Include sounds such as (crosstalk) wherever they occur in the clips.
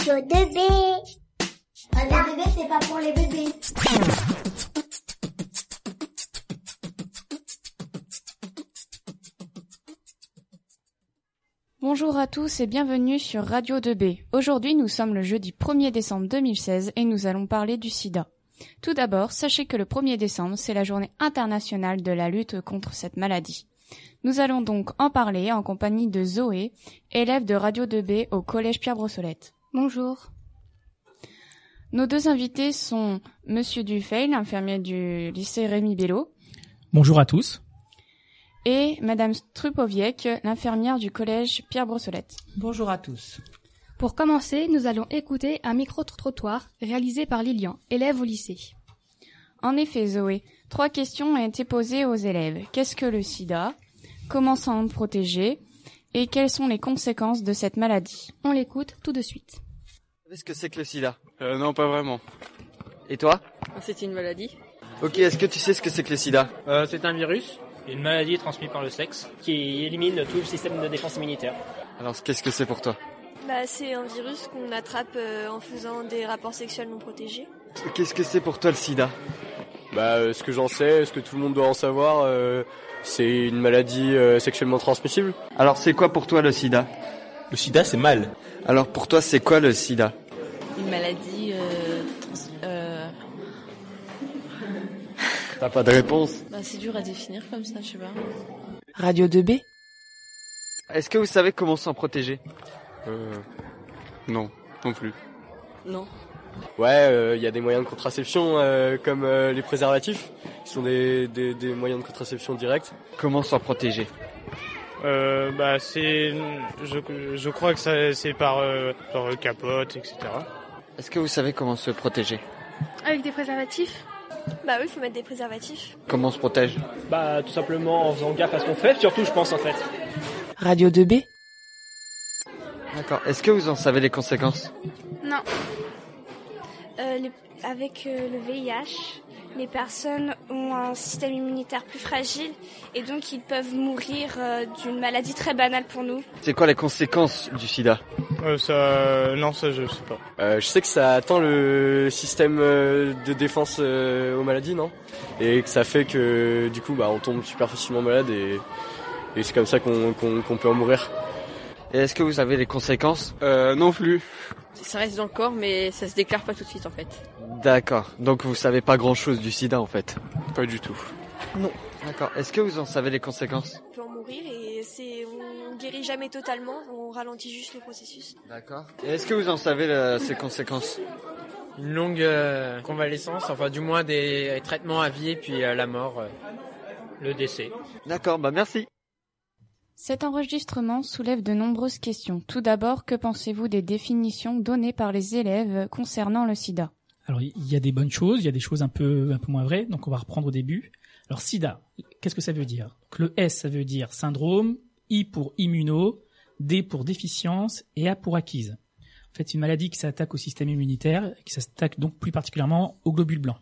Radio 2B. Radio 2B, c'est pas pour les bébés. Bonjour à tous et bienvenue sur Radio 2B. Aujourd'hui, nous sommes le jeudi 1er décembre 2016 et nous allons parler du sida. Tout d'abord, sachez que le 1er décembre, c'est la journée internationale de la lutte contre cette maladie. Nous allons donc en parler en compagnie de Zoé, élève de Radio 2B au collège Pierre Brossolette. Bonjour. Nos deux invités sont Monsieur Dufay, infirmier du lycée Rémi Bello, Bonjour à tous. et Madame Strupoviec, l'infirmière du collège Pierre Brossolette. Bonjour à tous. Pour commencer, nous allons écouter un micro-trottoir réalisé par Lilian, élève au lycée. En effet, Zoé, trois questions ont été posées aux élèves. Qu'est-ce que le sida? Comment s'en protéger? Et quelles sont les conséquences de cette maladie? On l'écoute tout de suite. Vous savez ce que c'est que le sida? Euh, non, pas vraiment. Et toi? C'est une maladie. Ok, est-ce que tu sais ce que c'est que le sida? Euh, c'est un virus, une maladie transmise par le sexe, qui élimine tout le système de défense immunitaire. Alors, qu'est-ce que c'est pour toi? Bah, c'est un virus qu'on attrape euh, en faisant des rapports sexuels non protégés. Qu'est-ce que c'est pour toi le sida? Bah, euh, ce que j'en sais, ce que tout le monde doit en savoir, euh, c'est une maladie euh, sexuellement transmissible. Alors, c'est quoi pour toi le sida? Le sida, c'est mal. Alors, pour toi, c'est quoi le sida Une maladie. Euh, trans- euh, T'as pas de réponse? Bah, c'est dur à définir comme ça, je sais pas. Radio 2B Est-ce que vous savez comment s'en protéger? Euh, non, non plus. Non. Ouais, il y a des moyens de contraception euh, comme euh, les préservatifs, qui sont des, des, des moyens de contraception directs. Comment s'en protéger? Euh, bah c'est, je, je crois que ça, c'est par, euh, par euh, capote, etc. Est-ce que vous savez comment se protéger? Avec des préservatifs? Bah oui, faut mettre des préservatifs. Comment on se protège? Bah, tout simplement en faisant gaffe à ce qu'on fait, surtout, je pense, en fait. Radio 2B D'accord. Est-ce que vous en savez les conséquences? Non. Euh, les- avec euh, le VIH, les personnes ont un système immunitaire plus fragile et donc ils peuvent mourir euh, d'une maladie très banale pour nous. C'est quoi les conséquences du sida? Euh, ça, non, ça je sais pas. Euh, je sais que ça atteint le système euh, de défense euh, aux maladies, non? Et que ça fait que du coup, bah, on tombe super facilement malade et, et c'est comme ça qu'on peut en mourir. Et est-ce que vous savez les conséquences? Euh, non plus. Ça reste dans le corps, mais ça se déclare pas tout de suite en fait. D'accord. Donc vous savez pas grand-chose du sida en fait Pas du tout. D'accord. Est-ce que vous en savez les conséquences On peut en mourir et c'est, on guérit jamais totalement, on ralentit juste le processus. D'accord. Et est-ce que vous en savez euh, ces conséquences Une longue euh, convalescence, enfin, du moins des traitements à vie et puis euh, la mort, euh, le décès. D'accord, bah merci. Cet enregistrement soulève de nombreuses questions. Tout d'abord, que pensez-vous des définitions données par les élèves concernant le sida? Alors il y a des bonnes choses, il y a des choses un peu moins vraies, donc on va reprendre au début. Alors SIDA, qu'est-ce que ça veut dire? Le S ça veut dire syndrome, I pour immuno, D pour déficience et A pour acquise. En fait, c'est une maladie qui s'attaque au système immunitaire, qui s'attaque donc plus particulièrement aux globules blancs.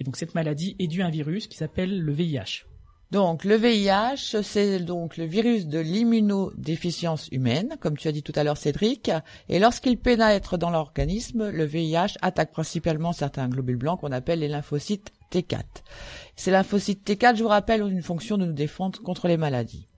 Et donc cette maladie est due à un virus qui s'appelle le VIH. Donc le VIH, c'est donc le virus de l'immunodéficience humaine, comme tu as dit tout à l'heure Cédric, et lorsqu'il pénètre dans l'organisme, le VIH attaque principalement certains globules blancs qu'on appelle les lymphocytes T4. Ces lymphocytes T4, je vous rappelle, ont une fonction de nous défendre contre les maladies.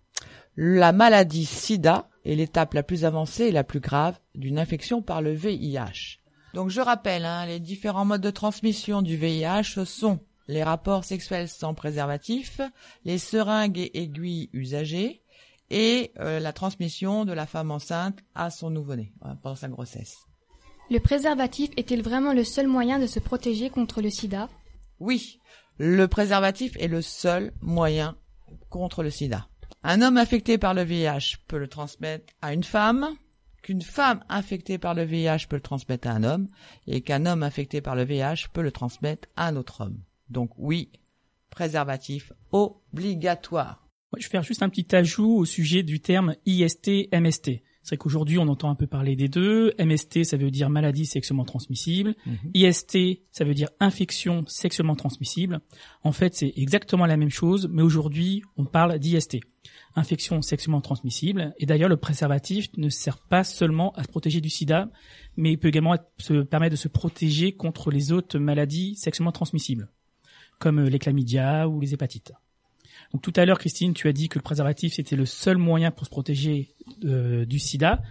La maladie SIDA est l'étape la plus avancée et la plus grave d'une infection par le VIH. Donc je rappelle, hein, les différents modes de transmission du VIH sont les rapports sexuels sans préservatif, les seringues et aiguilles usagées et euh, la transmission de la femme enceinte à son nouveau-né euh, pendant sa grossesse. Le préservatif est-il vraiment le seul moyen de se protéger contre le sida? Oui, le préservatif est le seul moyen contre le sida. Un homme infecté par le VIH peut le transmettre à une femme, qu'une femme infectée par le VIH peut le transmettre à un homme, et qu'un homme infecté par le VIH peut le transmettre à un autre homme. Donc oui, préservatif obligatoire. Je vais faire juste un petit ajout au sujet du terme IST-MST. C'est qu'aujourd'hui, on entend un peu parler des deux. MST, ça veut dire maladie sexuellement transmissible. IST, ça veut dire infection sexuellement transmissible. En fait, c'est exactement la même chose, mais aujourd'hui, on parle d'IST, infection sexuellement transmissible. Et d'ailleurs, le préservatif ne sert pas seulement à se protéger du sida, mais il peut également être- se permettre de se protéger contre les autres maladies sexuellement transmissibles, comme euh, les chlamydia ou les hépatites. Donc tout à l'heure, Christine, tu as dit que le préservatif c'était le seul moyen pour se protéger euh, du SIDA.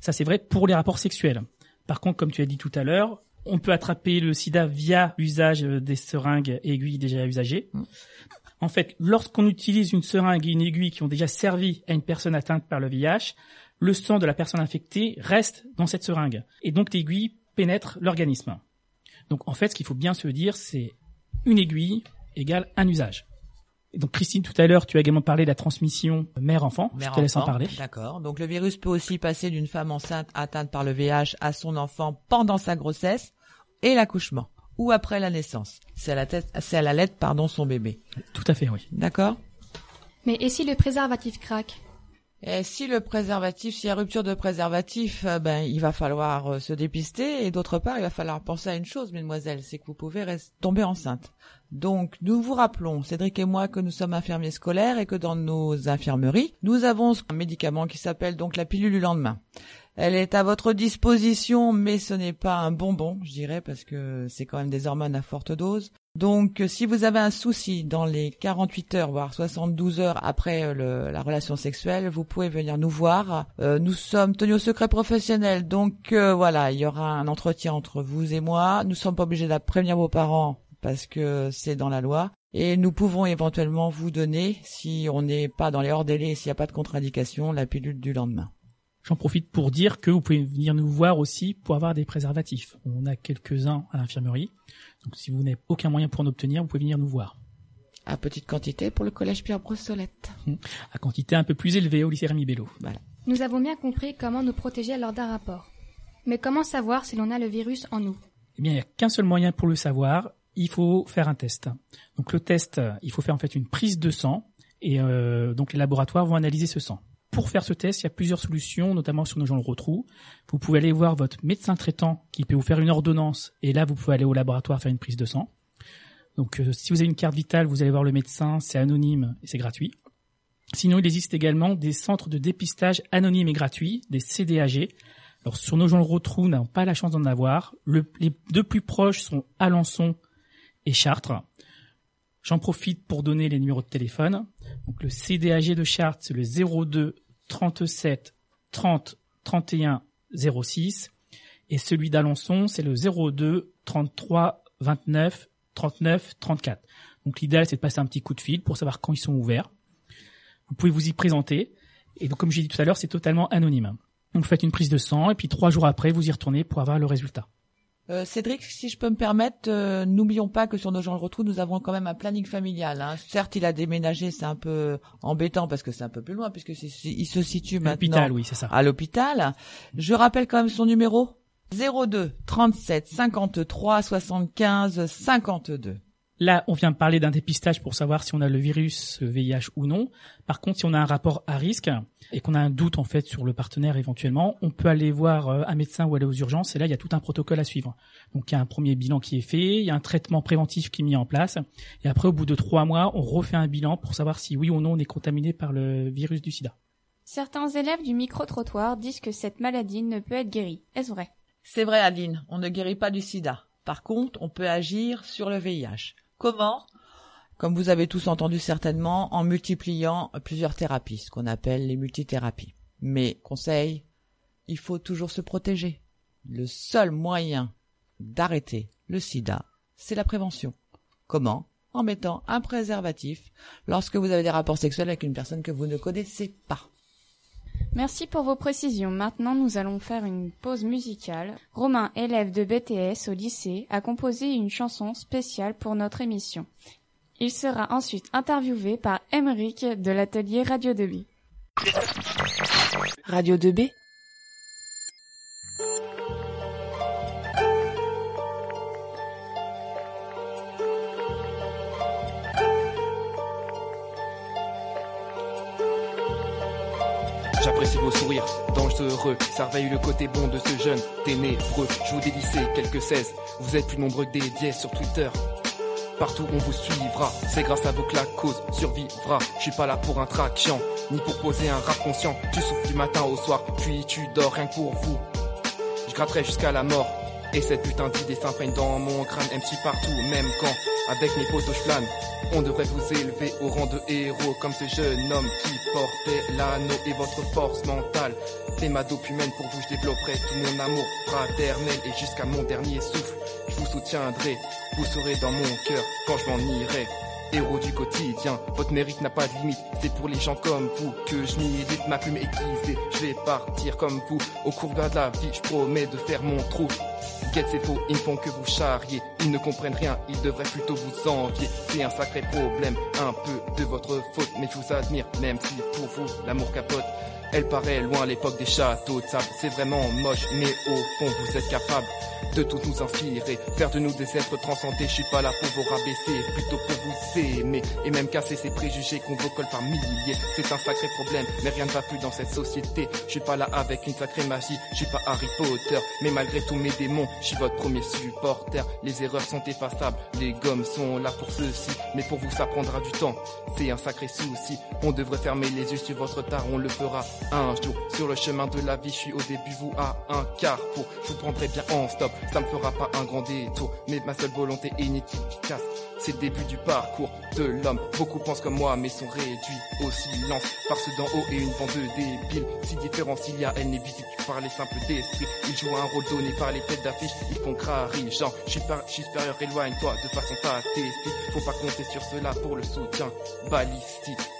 Ça c'est vrai pour les rapports sexuels. Par contre, comme tu as dit tout à l'heure, on peut attraper le SIDA via l'usage euh, des seringues et aiguilles déjà usagées. En fait, lorsqu'on utilise une seringue et une aiguille qui ont déjà servi à une personne atteinte par le VIH, le sang de la personne infectée reste dans cette seringue et donc l'aiguille pénètre l'organisme. Donc en fait, ce qu'il faut bien se dire, c'est une aiguille égale un usage. Et donc Christine, tout à l'heure, tu as également parlé de la transmission mère-enfant. Je Mère te laisse en enfant, parler. D'accord. Donc le virus peut aussi passer d'une femme enceinte atteinte par le VIH à son enfant pendant sa grossesse et l'accouchement ou après la naissance. C'est à la tête, c'est à la lettre, pardon, son bébé. Tout à fait, oui. D'accord? Mais et si le préservatif craque? Si le préservatif, s'il y a rupture de préservatif, euh, ben il va falloir euh, se dépister et d'autre part, il va falloir penser à une chose, mesdemoiselles, c'est que vous pouvez tomber enceinte. Donc nous vous rappelons, Cédric et moi, que nous sommes infirmiers scolaires et que dans nos infirmeries, nous avons un médicament qui s'appelle donc la pilule du lendemain. Elle est à votre disposition, mais ce n'est pas un bonbon, je dirais, parce que c'est quand même des hormones à forte dose. Donc, euh, si vous avez un souci dans les 48 heures, voire 72 heures après euh, la relation sexuelle, vous pouvez venir nous voir. Euh, nous sommes tenus au secret professionnel, donc voilà, il y aura un entretien entre vous et moi. Nous sommes pas obligés de prévenir vos parents parce que c'est dans la loi. Et nous pouvons éventuellement vous donner, si on n'est pas dans les hors délais, s'il n'y a pas de contre-indication, la pilule du lendemain. J'en profite pour dire que vous pouvez venir nous voir aussi pour avoir des préservatifs. On a quelques-uns à l'infirmerie. Donc si vous n'avez aucun moyen pour en obtenir, vous pouvez venir nous voir. À petite quantité pour le collège Pierre Brossolette. À quantité un peu plus élevée au lycée Rémi Bello. Voilà. Nous avons bien compris comment nous protéger lors d'un rapport. Mais comment savoir si l'on a le virus en nous? Eh bien, il n'y a qu'un seul moyen pour le savoir. Il faut faire un test. Donc le test, il faut faire en fait une prise de sang et euh, donc les laboratoires vont analyser ce sang. Pour faire ce test, il y a plusieurs solutions, notamment sur nos gens le retrou. Vous pouvez aller voir votre médecin traitant qui peut vous faire une ordonnance et là vous pouvez aller au laboratoire faire une prise de sang. Donc euh, si vous avez une carte vitale, vous allez voir le médecin, c'est anonyme et c'est gratuit. Sinon, il existe également des centres de dépistage anonymes et gratuits, des CDAG. Alors sur nos gens le retrou, n'avons pas la chance d'en avoir. Le- les deux plus proches sont Alençon et Chartres. J'en profite pour donner les numéros de téléphone. Donc le CDAG de Chartres, c'est le 02 37 30 31 06. Et celui d'Alençon, c'est le 02 33 29 39 34. Donc l'idéal, c'est de passer un petit coup de fil pour savoir quand ils sont ouverts. Vous pouvez vous y présenter. Et donc, comme j'ai dit tout à l'heure, c'est totalement anonyme. Donc, vous faites une prise de sang et puis trois jours après, vous y retournez pour avoir le résultat. Euh, Cédric, si je peux me permettre, euh, n'oublions pas que sur nos gens le retrouve, nous avons quand même un planning familial. Hein. Certes, il a déménagé, c'est un peu embêtant parce que c'est un peu plus loin puisque il se situe maintenant l'hôpital, oui, c'est ça. à l'hôpital. Je rappelle quand même son numéro 02 37 53 75 52. Là, on vient de parler d'un dépistage pour savoir si on a le virus VIH ou non. Par contre, si on a un rapport à risque et qu'on a un doute en fait sur le partenaire éventuellement, on peut aller voir euh, un médecin ou aller aux urgences. Et là, il y a tout un protocole à suivre. Donc, il y a un premier bilan qui est fait, il y a un traitement préventif qui est mis en place. Et après, au bout de trois mois, on refait un bilan pour savoir si oui ou non on est contaminé par le virus du SIDA. Certains élèves du micro-trottoir disent que cette maladie ne peut être guérie. Est-ce vrai? C'est vrai, Adeline, on ne guérit pas du sida. Par contre, on peut agir sur le VIH. Comment Comme vous avez tous entendu certainement, en multipliant plusieurs thérapies, ce qu'on appelle les multithérapies. Mais, conseil, il faut toujours se protéger. Le seul moyen d'arrêter le sida, c'est la prévention. Comment En mettant un préservatif lorsque vous avez des rapports sexuels avec une personne que vous ne connaissez pas. Merci pour vos précisions. Maintenant, nous allons faire une pause musicale. Romain, élève de BTS au lycée, a composé une chanson spéciale pour notre émission. Il sera ensuite interviewé par Emeric de l'atelier Radio 2B. Radio 2B Sourires dangereux, ça réveille le côté bon de ce jeune ténébreux. Je vous dédicez quelques 16, vous êtes plus nombreux que des dièses sur Twitter. Partout on vous suivra, c'est grâce à vous que la cause survivra. Je suis pas là pour un traction, ni pour poser un rap conscient. Tu souffles du matin au soir, puis tu dors rien que pour vous. Je gratterai jusqu'à la mort, et cette putain d'idée s'imprègne dans mon crâne, MC partout, même quand, avec mes potos je. On devrait vous élever au rang de héros comme ce jeune homme qui portait l'anneau et votre force mentale. C'est ma dope pour vous, je développerai tout mon amour fraternel et jusqu'à mon dernier souffle. Je vous soutiendrai, vous serez dans mon cœur quand je m'en irai. Héros du quotidien, votre mérite n'a pas de limite. C'est pour les gens comme vous que je milite, ma plume aiguisée. Je vais partir comme vous. Au cours de la vie, je promets de faire mon trou. Guette, c'est faux, ils ne font que vous charrier. Ils ne comprennent rien, ils devraient plutôt vous envier. C'est un sacré problème, un peu de votre faute. Mais je vous admire, même si pour vous, l'amour capote. Elle paraît loin à l'époque des châteaux de sable. C'est vraiment moche, mais au fond, vous êtes capable de tout nous inspirer, faire de nous des êtres transcendés. Je suis pas là pour vous rabaisser, plutôt pour vous aimer et même casser ces préjugés qu'on vous colle par milliers. C'est un sacré problème, mais rien ne va plus dans cette société. Je suis pas là avec une sacrée magie, je suis pas Harry Potter, mais malgré tous mes démons, je suis votre premier supporter. Les erreurs sont effaçables, les gommes sont là pour ceci, mais pour vous ça prendra du temps. C'est un sacré souci. On devrait fermer les yeux sur votre tard, on le fera un jour. Sur le chemin de la vie, je suis au début, vous à un carrefour. Je vous prendrai bien en stop, ça me fera pas un grand détour. Mais ma seule volonté est inefficace. C'est le début du parcours de l'homme. Beaucoup pensent comme moi, mais sont réduits au silence. Par ceux d'en haut et une bande de débiles. Si différence il y a, elle n'est visible par les simples d'esprit. Ils jouent un rôle donné par les têtes d'affiche. Ils font crari, genre, je suis, suis supérieur, éloigne-toi de façon pathétique. Faut pas compter sur cela pour le soutien balistique.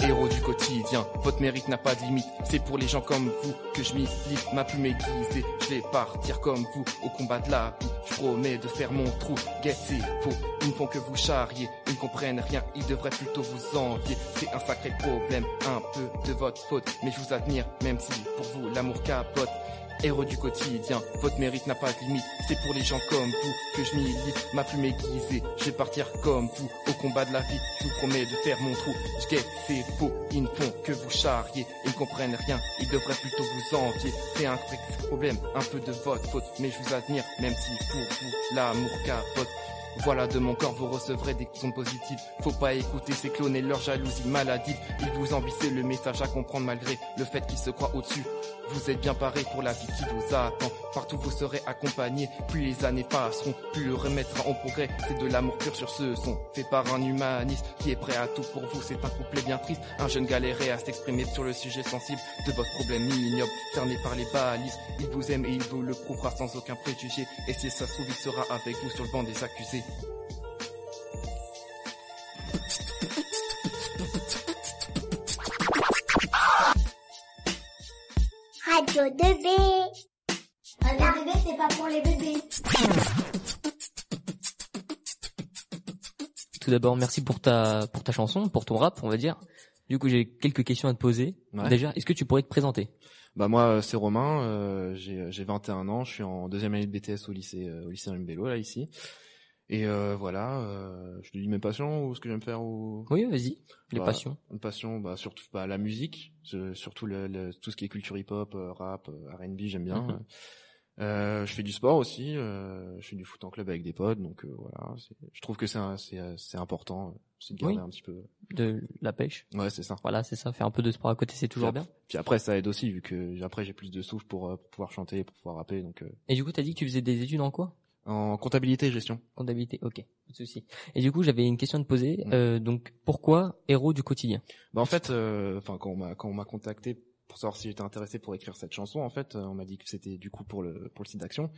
Héros du quotidien, votre mérite n'a pas de limite. C'est pour les gens comme vous que je milite, ma plume aiguisée. Je vais partir comme vous au combat de la vie. Je promets de faire mon trou. C'est faux. Ils ne font que vous charrier. Ils ne comprennent rien. Ils devraient plutôt vous envier. C'est un sacré problème, un peu de votre faute. Mais je vous admire, même si pour vous l'amour capote. Héros du quotidien, votre mérite n'a pas de limite. C'est pour les gens comme vous que je milite, ma plume aiguisée. Je vais partir comme vous au combat de la vie. Je vous promets de faire mon trou. Je guette, c'est faux. Ils ne font que vous charrier. Ils ne comprennent rien. Ils devraient plutôt vous envier. C'est un vrai problème, un peu de votre faute. Mais je vous admire, même si pour vous l'amour capote. Voilà de mon corps vous recevrez des ondes positives Faut pas écouter ces clones et leur jalousie maladive Ils vous envient c'est le message à comprendre malgré le fait qu'ils se croient au-dessus. Vous êtes bien parés pour la vie qui vous attend. Partout vous serez accompagnés Plus les années passeront, plus le remède sera en progrès. C'est de l'amour pur sur ce son Fait par un humaniste qui est prêt à tout pour vous. C'est un couplet bien triste Un jeune galéré à s'exprimer sur le sujet sensible De votre problème ignoble. Cerné par les balises Il vous aime et il vous le prouvera sans aucun préjugé. Et si ça se trouve il sera avec vous sur le banc des accusés Radio 2B. Radio 2B, c'est pas pour les bébés. Tout d'abord, merci pour ta pour ta chanson, pour ton rap, on va dire. Du coup, j'ai quelques questions à te poser. Ouais. Déjà, est-ce que tu pourrais te présenter? Bah moi euh, c'est Romain, euh, j'ai j'ai 21 ans, je suis en deuxième année de BTS au lycée euh, au lycée Mbello là ici. Et euh, voilà, euh, je te dis mes passions ou ce que j'aime faire ou Oui, vas-y. Les Bah, passions. Une passion bah surtout bah la musique, surtout le, le- tout ce qui est culture hip-hop, euh, rap, euh, R&B, j'aime bien. Mhm. (laughs) Euh, je fais du sport aussi, euh, je fais du foot en club avec des potes, donc euh, voilà, je trouve que c'est important, c'est de garder Oui. un petit peu De la pêche. Ouais, c'est ça. Voilà, c'est ça. Faire un peu de sport à côté, c'est toujours Puis bien. Puis après, ça aide aussi vu que après j'ai plus de souffle pour, pour pouvoir chanter, pour pouvoir rapper. Donc euh, Et du coup, t'as dit que tu faisais des études en quoi? En comptabilité et gestion. Comptabilité, ok, pas de souci. Et du coup, j'avais une question à te poser. Mm. Euh, donc, pourquoi héros du quotidien? Bah en fait, euh, enfin quand on m'a quand on m'a contacté pour savoir si j'étais intéressé pour écrire cette chanson, en fait, euh, on m'a dit que c'était du coup pour le pour le site d'action.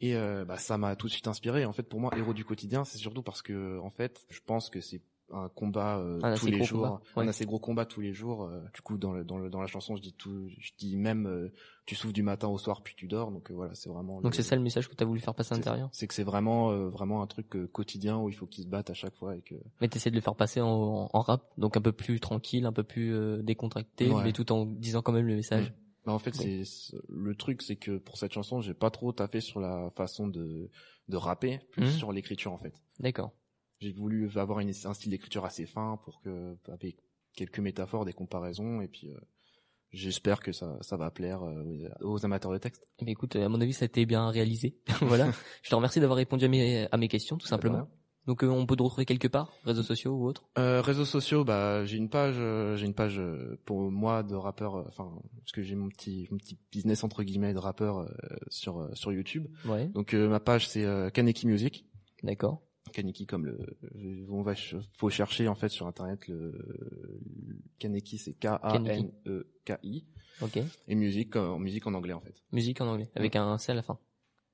Et euh, bah ça m'a tout de suite inspiré. En fait, pour moi, héros du quotidien, c'est surtout parce que en fait, je pense que c'est un combat euh, Un tous les jours, combat, ouais. un assez gros combat tous les jours. euh, du coup, dans le, dans le, dans la chanson, je dis tout, je dis même, euh, tu souffles du matin au soir puis tu dors. Donc euh, voilà, c'est vraiment. Donc c'est ça le message que t'as voulu faire passer à l'intérieur? C'est que c'est vraiment, euh, vraiment un truc euh, quotidien où il faut qu'ils se battent à chaque fois et que. Mais t'essaies de le faire passer en, en rap, donc un peu plus tranquille, un peu plus euh, décontracté, Ouais. mais tout en disant quand même le message. Mm. Bah, en fait, c'est le truc, c'est que pour cette chanson, j'ai pas trop taffé sur la façon de de rapper, plus Mhm. sur l'écriture en fait. D'accord. J'ai voulu avoir une, un style d'écriture assez fin pour que avec quelques métaphores, des comparaisons, et puis j'espère que ça, ça va plaire aux amateurs de texte. Mais écoute, à mon avis, ça a été bien réalisé. (laughs) voilà. (laughs) Je te remercie d'avoir répondu à mes, à mes questions, tout simplement. Donc on peut te retrouver quelque part, réseaux sociaux ou autre? Euh, Réseaux sociaux, bah j'ai une page, j'ai une page pour moi de rappeur, enfin parce que j'ai mon petit mon petit business entre guillemets de rappeur sur sur YouTube. Ouais. Donc ma page c'est Kaneki Music. D'accord. Kaneki comme le on va faut chercher en fait sur internet le Kaneki c'est K A N E K I. OK. Et musique en musique en anglais en fait. Musique en anglais avec un C à la fin.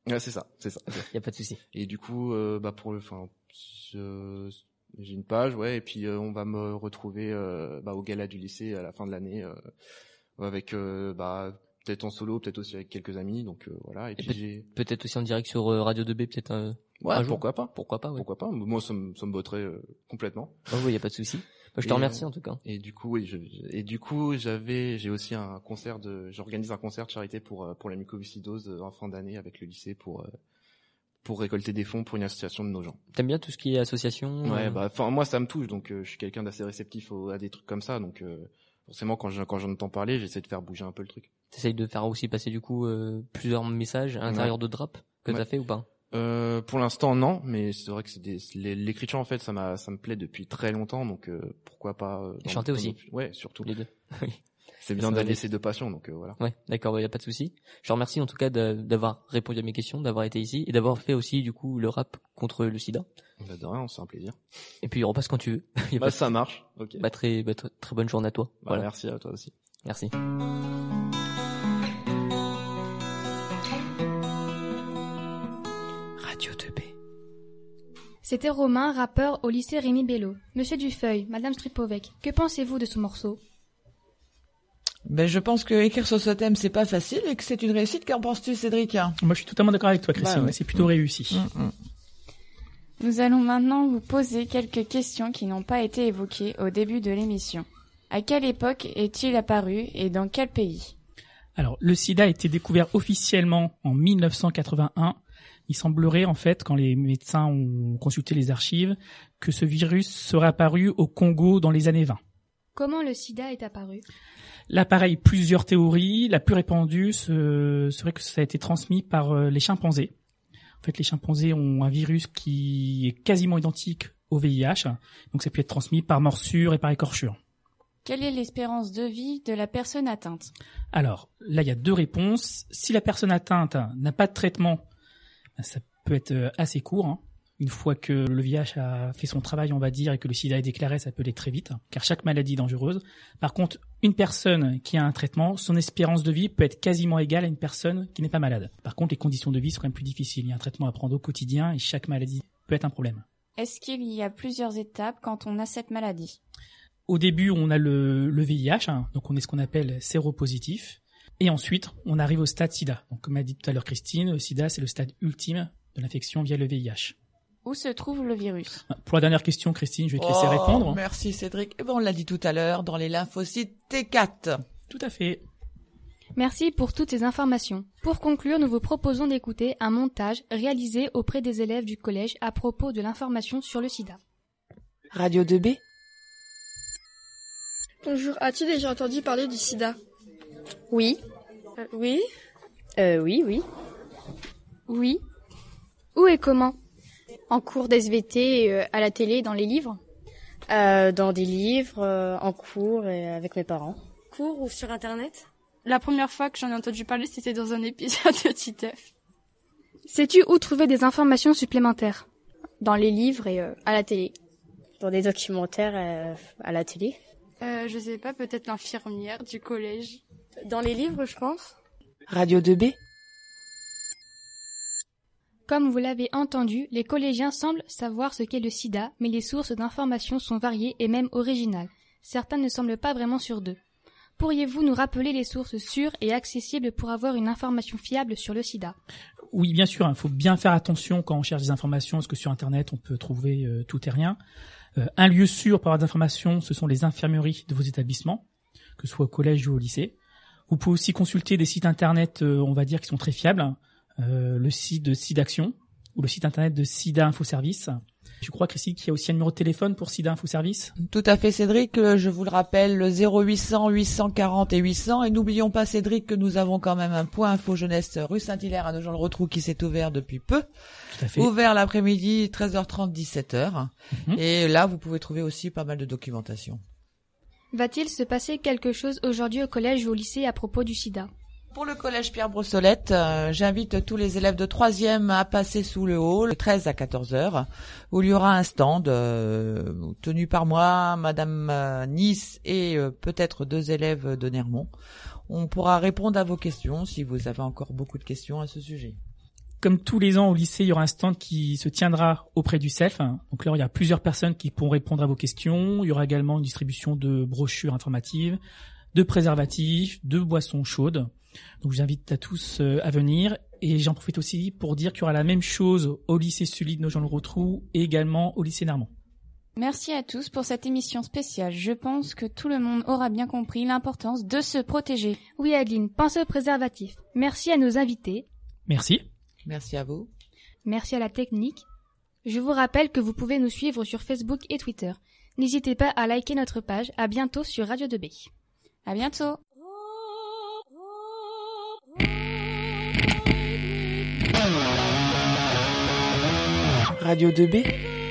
Ouais, c'est ça, c'est ça. Il (laughs) y a pas de souci. Et du coup euh, bah pour le enfin j'ai une page ouais et puis euh, on va me retrouver euh, bah, au gala du lycée à la fin de l'année avec bah peut-être en solo, peut-être aussi avec quelques amis donc voilà et, puis peut-être aussi en direct sur Radio 2B peut-être Ouais, pourquoi pas Pourquoi pas, ouais. Pourquoi pas Moi, ça me, ça me botterait complètement. Oh oui, y a pas de souci. Je te remercie en tout cas. Et du coup, oui, je, et du coup, j'avais, j'ai aussi un concert de, j'organise un concert de charité pour pour la mucoviscidose en fin d'année avec le lycée pour pour récolter des fonds pour une association de nos gens. T'aimes bien tout ce qui est association Ouais, bah, enfin moi ça me touche, donc je suis quelqu'un d'assez réceptif à des trucs comme ça, donc forcément quand je, quand j'en entends parler, j'essaie de faire bouger un peu le truc. T'essayes de faire aussi passer du coup plusieurs messages à l'intérieur de Drap que Ouais. t'as fait ou pas? Euh, pour l'instant non, mais c'est vrai que c'est des, les- l'écriture en fait ça m'a ça me plaît depuis très longtemps donc euh, pourquoi pas euh, Et chanter aussi. Ouais, surtout. Les deux. (laughs) C'est bien d'allier ces deux passions donc euh, voilà. Ouais, d'accord, il y a pas de souci. Je te remercie en tout cas d'avoir répondu à mes questions, d'avoir été ici et d'avoir fait aussi du coup le rap contre le sida. Bah, de rien, c'est un plaisir. Et puis on repasse quand tu veux. (laughs) Y a Bah, pas ça marche. Ok. Bah très, bah, très, bonne journée à toi. Bah, merci à toi aussi. Merci. Radio 2B. C'était Romain, rappeur au lycée Rémi Bello. Monsieur Dufeuille, Madame Stripovec, que pensez-vous de ce morceau? Ben, je pense que écrire sur ce thème, c'est pas facile et que c'est une réussite. Qu'en penses-tu, Cédric? Moi, je suis totalement d'accord avec toi, Christine. Bah ouais. C'est plutôt réussi. Nous allons maintenant vous poser quelques questions qui n'ont pas été évoquées au début de l'émission. À quelle époque est-il apparu et dans quel pays? Alors, le sida a été découvert officiellement en 1981. Il semblerait, en fait, quand les médecins ont consulté les archives, que ce virus serait apparu au Congo dans les années 20. Comment le sida est apparu? Là, pareil, plusieurs théories. La plus répandue ce serait que ça a été transmis par euh, les chimpanzés. En fait, les chimpanzés ont un virus qui est quasiment identique au VIH. Donc, ça peut être transmis par morsure et par écorchure. Quelle est l'espérance de vie de la personne atteinte? Alors, là, il y a deux réponses. Si la personne atteinte n'a pas de traitement, ben, ça peut être euh, assez court. hein. Une fois que le VIH a fait son travail, on va dire, et que le sida est déclaré, ça peut aller très vite, car chaque maladie est dangereuse. Par contre, une personne qui a un traitement, son espérance de vie peut être quasiment égale à une personne qui n'est pas malade. Par contre, les conditions de vie sont quand même plus difficiles. Il y a un traitement à prendre au quotidien, et chaque maladie peut être un problème. Est-ce qu'il y a plusieurs étapes quand on a cette maladie? Au début, on a le, le VIH, hein, donc on est ce qu'on appelle séropositif. Et ensuite, on arrive au stade SIDA. Donc, comme a dit tout à l'heure Christine, le SIDA, c'est le stade ultime de l'infection via le VIH. Où se trouve le virus? Pour la dernière question, Christine, je vais te laisser Oh, répondre. Merci, Cédric. Eh ben, on l'a dit tout à l'heure, dans les lymphocytes T4. Tout à fait. Merci pour toutes ces informations. Pour conclure, nous vous proposons d'écouter un montage réalisé auprès des élèves du collège à propos de l'information sur le sida. Radio 2B Bonjour, as-tu déjà entendu parler du sida? Oui. Euh, Oui? Euh, oui, oui. Oui. Où et comment? En cours d'SVT, euh, à la télé, dans les livres Euh, Dans des livres, euh, en cours et avec mes parents. Cours ou sur internet? La première fois que j'en ai entendu parler, c'était dans un épisode de Titeuf. Sais-tu où trouver des informations supplémentaires? Dans les livres et euh, à la télé. Dans des documentaires euh, à la télé. Euh, je sais pas, peut-être l'infirmière du collège. Dans les livres, je pense. Radio 2B Comme vous l'avez entendu, les collégiens semblent savoir ce qu'est le sida, mais les sources d'informations sont variées et même originales. Certains ne semblent pas vraiment sûrs d'eux. Pourriez-vous nous rappeler les sources sûres et accessibles pour avoir une information fiable sur le sida? Oui, bien sûr, il faut bien faire attention quand on cherche des informations, parce que sur Internet, on peut trouver euh, tout et rien. Euh, un lieu sûr pour avoir des informations, ce sont les infirmeries de vos établissements, que ce soit au collège ou au lycée. Vous pouvez aussi consulter des sites Internet, euh, on va dire, qui sont très fiables. Le site de SIDAction, ou le site internet de SIDA Info Service. Je crois, Christine, qu'il y a aussi un numéro de téléphone pour SIDA Info Service. Tout à fait, Cédric. Euh, Je vous le rappelle, le 0800 840 et 800. Et n'oublions pas, Cédric, que nous avons quand même un point info jeunesse rue Saint-Hilaire à Nogent-le-Rotrou qui s'est ouvert depuis peu. Tout à fait. Ouvert l'après-midi, 13h30, 17h. Mhm. Et là, vous pouvez trouver aussi pas mal de documentation. Va-t-il se passer quelque chose aujourd'hui au collège ou au lycée à propos du sida? Pour le collège Pierre Brossolette, euh, j'invite tous les élèves de troisième à passer sous le hall, le 13 à 14 heures, où il y aura un stand euh, tenu par moi, Madame euh, Nice et peut-être deux élèves de Nermont. On pourra répondre à vos questions si vous avez encore beaucoup de questions à ce sujet. Comme tous les ans au lycée, il y aura un stand qui se tiendra auprès du SELF. Donc là, il y a plusieurs personnes qui pourront répondre à vos questions. Il y aura également une distribution de brochures informatives, de préservatifs, de boissons chaudes. Donc je vous invite à tous euh, à venir. Et j'en profite aussi pour dire qu'il y aura la même chose au lycée Sully de Nogent-le-Rotrou et également au lycée Nermont. Merci à tous pour cette émission spéciale. Je pense que tout le monde aura bien compris l'importance de se protéger. Oui, Adeline, pensez au préservatif. Merci à nos invités. Merci. Merci à vous. Merci à la technique. Je vous rappelle que vous pouvez nous suivre sur Facebook et Twitter. N'hésitez pas à liker notre page. À bientôt sur Radio 2B. À bientôt. Radio 2B